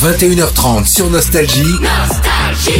21h30 sur Nostalgie.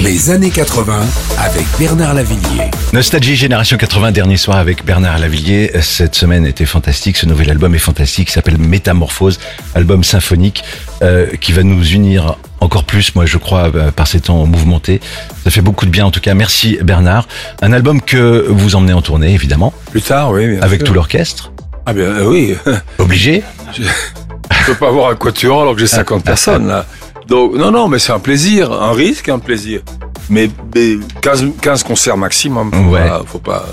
Les années 80 avec Bernard Lavillier. Nostalgie Génération 80, dernier soir avec Bernard Lavillier. Cette semaine était fantastique, ce nouvel album est fantastique, il s'appelle Métamorphose, album symphonique euh, qui va nous unir encore plus, moi je crois, euh, par ces temps mouvementés. Ça fait beaucoup de bien en tout cas. Merci Bernard. Un album que vous emmenez en tournée évidemment, Plus tard, oui. bien avec sûr. tout l'orchestre. Ah bien, euh, oui. Obligé Je peux pas avoir un quatuor alors que j'ai 50 personnes là. Donc non, non, mais c'est un plaisir, un risque, un plaisir. Mais, mais 15, 15 concerts maximum. Faut Ouais. Pas, faut pas.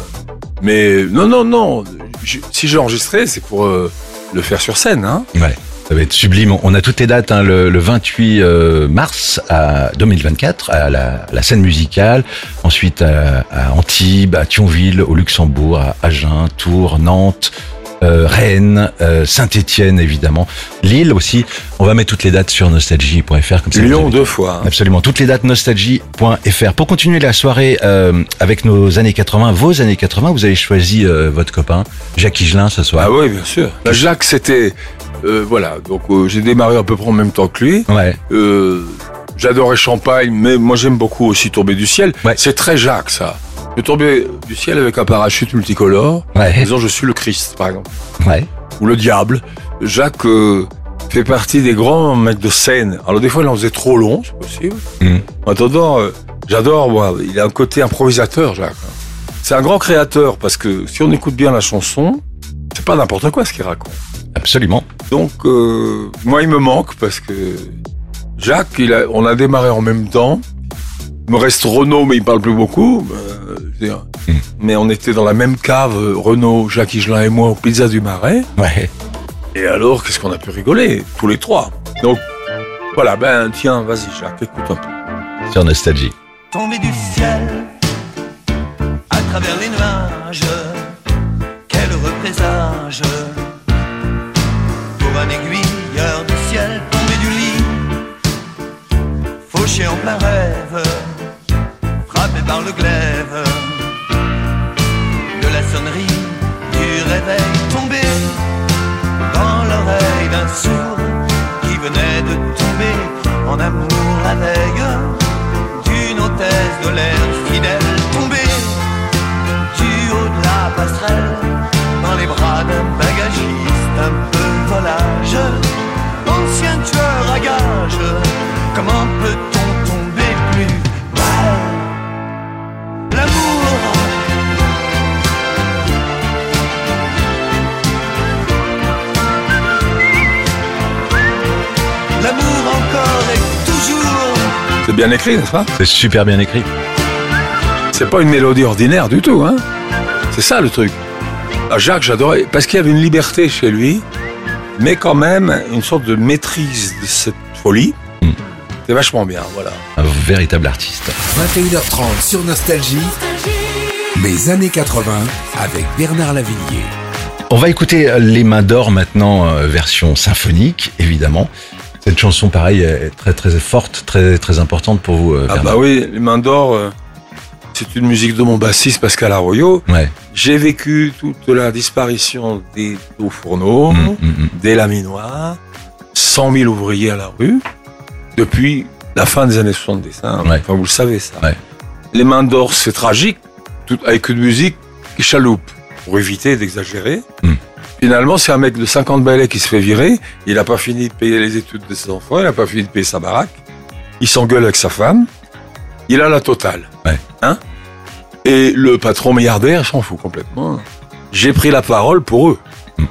Mais non, non, non. Je- si j'ai enregistré, c'est pour euh, le faire sur scène, hein. Ouais. Ça va être sublime. On a toutes les dates, hein, le, le 28 euh, mars à 2024 à la, la scène musicale, ensuite à, à Antibes, à Thionville, au Luxembourg, à Agen, Tours, Nantes, euh, Rennes, euh, Saint-Étienne évidemment, Lille aussi. On va mettre toutes les dates sur nostalgie.fr comme ça. Lyon deux fois. hein. Absolument, toutes les dates nostalgie.fr. Pour continuer la soirée euh, avec nos années 80, vos années 80, vous avez choisi votre copain Jacques Higelin ce soir. Ah oui, bien sûr. Bah, Jacques, c'était voilà. Donc j'ai démarré à peu près en même temps que lui. Ouais, J'adorais Champagne, mais moi j'aime beaucoup aussi Tomber du ciel. Ouais. C'est très Jacques, ça. De tomber du ciel avec un parachute multicolore. En ouais, disant je suis le Christ, par exemple. ouais. Ou le diable. Jacques euh, fait partie des grands mecs de scène. Alors des fois il en faisait trop long, c'est possible. Mhm. En attendant, euh, j'adore, moi. Il a un côté improvisateur, Jacques. C'est un grand créateur parce que si on écoute bien la chanson, c'est pas n'importe quoi ce qu'il raconte. Absolument. Donc, euh, moi, il me manque parce que Jacques, il a, on a démarré en même temps. Il me reste Renaud, mais il parle plus beaucoup. Euh, je veux dire. Mm. Mais on était dans la même cave, euh, Renaud, Jacques Higelin et moi, au Pizza du Marais. Ouais. Et alors, qu'est-ce qu'on a pu rigoler, tous les trois? Donc, voilà, ben tiens, vas-y Jacques, écoute un peu. Sur Nostalgie. tombé du ciel à travers les nuages. Quel heureux présage pour un aiguilleur du ciel tombé du lit, fauché en plein rêve, frappé par le glaive du réveil tombé dans l'oreille d'un sourd qui venait de tomber en amour la veille d'une hôtesse de l'air fidèle tombée du haut de la passerelle dans les bras d'un bagagiste un peu volage. Ancien tueur à gages comment peut-on C'est bien écrit, n'est-ce pas C'est super bien écrit. C'est pas une mélodie ordinaire du tout, hein C'est ça le truc. Ah, Jacques, j'adorais, parce qu'il y avait une liberté chez lui, mais quand même une sorte de maîtrise de cette folie. Mm. C'est vachement bien, voilà. Un véritable artiste. 21h30 sur Nostalgie. Les années 80 avec Bernard Lavillier. On va écouter Les Mains d'Or maintenant, euh, version symphonique, évidemment. Cette chanson, pareil, est très très forte, très très importante pour vous, euh, Ah bah oui, les mains d'or, euh, c'est une musique de mon bassiste Pascal Arroyo. Ouais. J'ai vécu toute la disparition des hauts fourneaux, Mm, mm, mm. des laminoirs, 100 000 ouvriers à la rue, depuis la fin des années 70. hein. Ouais. Enfin, vous le savez ça. Ouais. Les mains d'or, c'est tragique, tout, avec une musique qui chaloupe, pour éviter d'exagérer. Finalement, c'est un mec de 50 balais qui se fait virer. Il n'a pas fini de payer les études de ses enfants, il n'a pas fini de payer sa baraque. Il s'engueule avec sa femme. Il a la totale. Ouais. Hein? Et le patron milliardaire s'en fout complètement. J'ai pris la parole pour eux. Mm.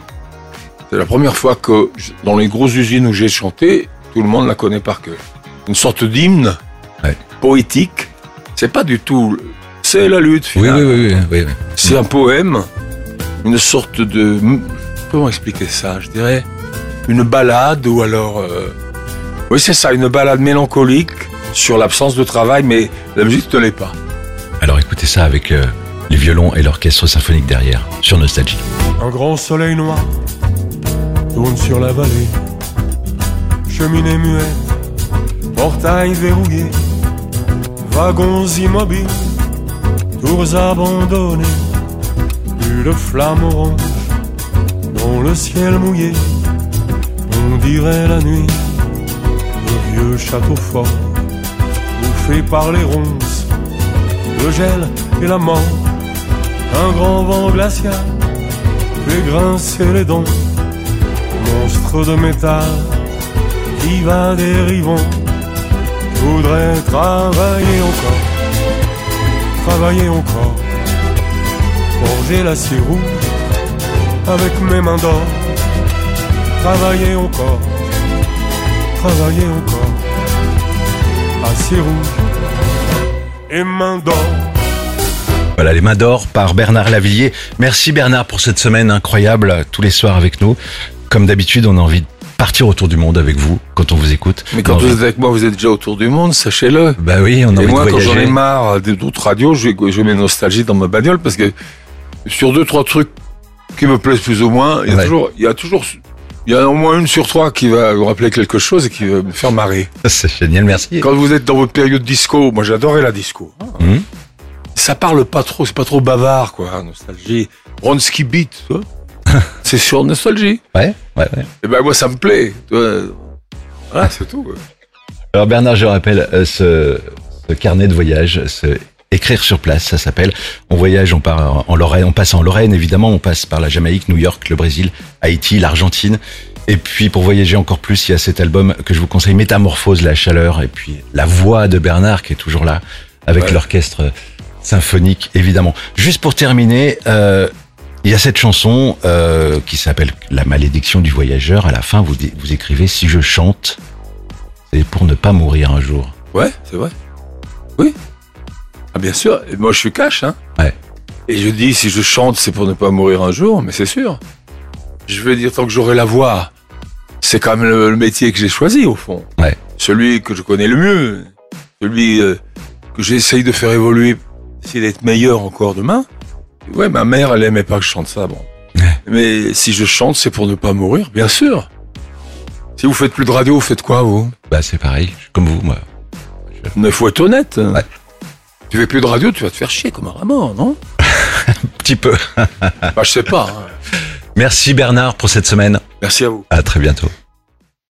C'est la première fois que, dans les grosses usines où j'ai chanté, tout le monde la connaît par cœur. Une sorte d'hymne Ouais. poétique. C'est pas du tout. C'est la lutte, finalement. oui, oui, oui, oui, oui. C'est un poème, une sorte de... Comment expliquer ça Je dirais une balade ou alors... euh, Oui, c'est ça, une balade mélancolique sur l'absence de travail, mais la musique ne l'est pas. Alors écoutez ça avec euh, les violons et l'orchestre symphonique derrière, sur Nostalgie. Un grand soleil noir tourne sur la vallée. Cheminée muette, portail verrouillé, wagons immobiles, tours abandonnées, une flamme orange dans le ciel mouillé. On dirait la nuit, le vieux château fort, bouffé par les ronces, le gel et la mort. Un grand vent glacial fait grincer les dents, monstre de métal qui va dérivant. Je voudrais travailler encore, travailler encore, forger l'acier rouge avec mes mains d'or, travailler encore, travailler encore, acier rouge et mains d'or. Voilà, les mains d'or par Bernard Lavillier. Merci Bernard pour cette semaine incroyable, tous les soirs avec nous. Comme d'habitude, on a envie de partir autour du monde avec vous quand on vous écoute. Mais quand vous êtes avec moi, vous êtes déjà autour du monde, sachez-le. Bah oui, on a Et envie moi, de quand j'en ai marre des- d'autres radios, je, je mets nostalgie dans ma bagnole parce que sur deux, trois trucs qui me plaisent plus ou moins, il y a Ouais. toujours, il y a toujours, il y a au moins une sur trois qui va me rappeler quelque chose et qui va me faire marrer. C'est génial, merci. Quand vous êtes dans votre période disco, moi j'adorais la disco. Mhm. Ça parle pas trop, c'est pas trop bavard, quoi. Nostalgie. Ronski Beat, c'est sur nostalgie. Ouais, ouais, ouais. Et ben moi ça me plaît. Voilà, c'est tout. Alors Bernard, je rappelle euh, ce, ce carnet de voyage, ce écrire sur place, ça s'appelle. On voyage, on part en Lorraine, on passe en Lorraine évidemment, on passe par la Jamaïque, New York, le Brésil, Haïti, l'Argentine. Et puis pour voyager encore plus, il y a cet album que je vous conseille, Métamorphose, la chaleur, et puis la voix de Bernard qui est toujours là, avec Ouais. l'orchestre symphonique évidemment. Juste pour terminer, euh, il y a cette chanson euh, qui s'appelle La malédiction du voyageur. À la fin, vous, vous écrivez Si je chante, c'est pour ne pas mourir un jour. Ouais, c'est vrai. Oui. Ah bien sûr. Moi je suis cash, hein. Ouais. Et je dis si je chante, c'est pour ne pas mourir un jour, mais c'est sûr. Je veux dire tant que j'aurai la voix, c'est quand même le, le métier que j'ai choisi au fond. Ouais. Celui que je connais le mieux, celui euh, que j'essaye de faire évoluer, essayer d'être meilleur encore demain. Ouais, ma mère, elle aimait pas que je chante ça, bon. Ouais. Mais si je chante, c'est pour ne pas mourir, bien sûr. Si vous faites plus de radio, vous faites quoi, vous? Bah c'est pareil, je comme vous, moi. Il faut être honnête. Ouais. Tu fais plus de radio, tu vas te faire chier comme un rat-mort, non Petit peu. Bah, je sais pas. hein. Merci Bernard pour cette semaine. Merci à vous. À très bientôt.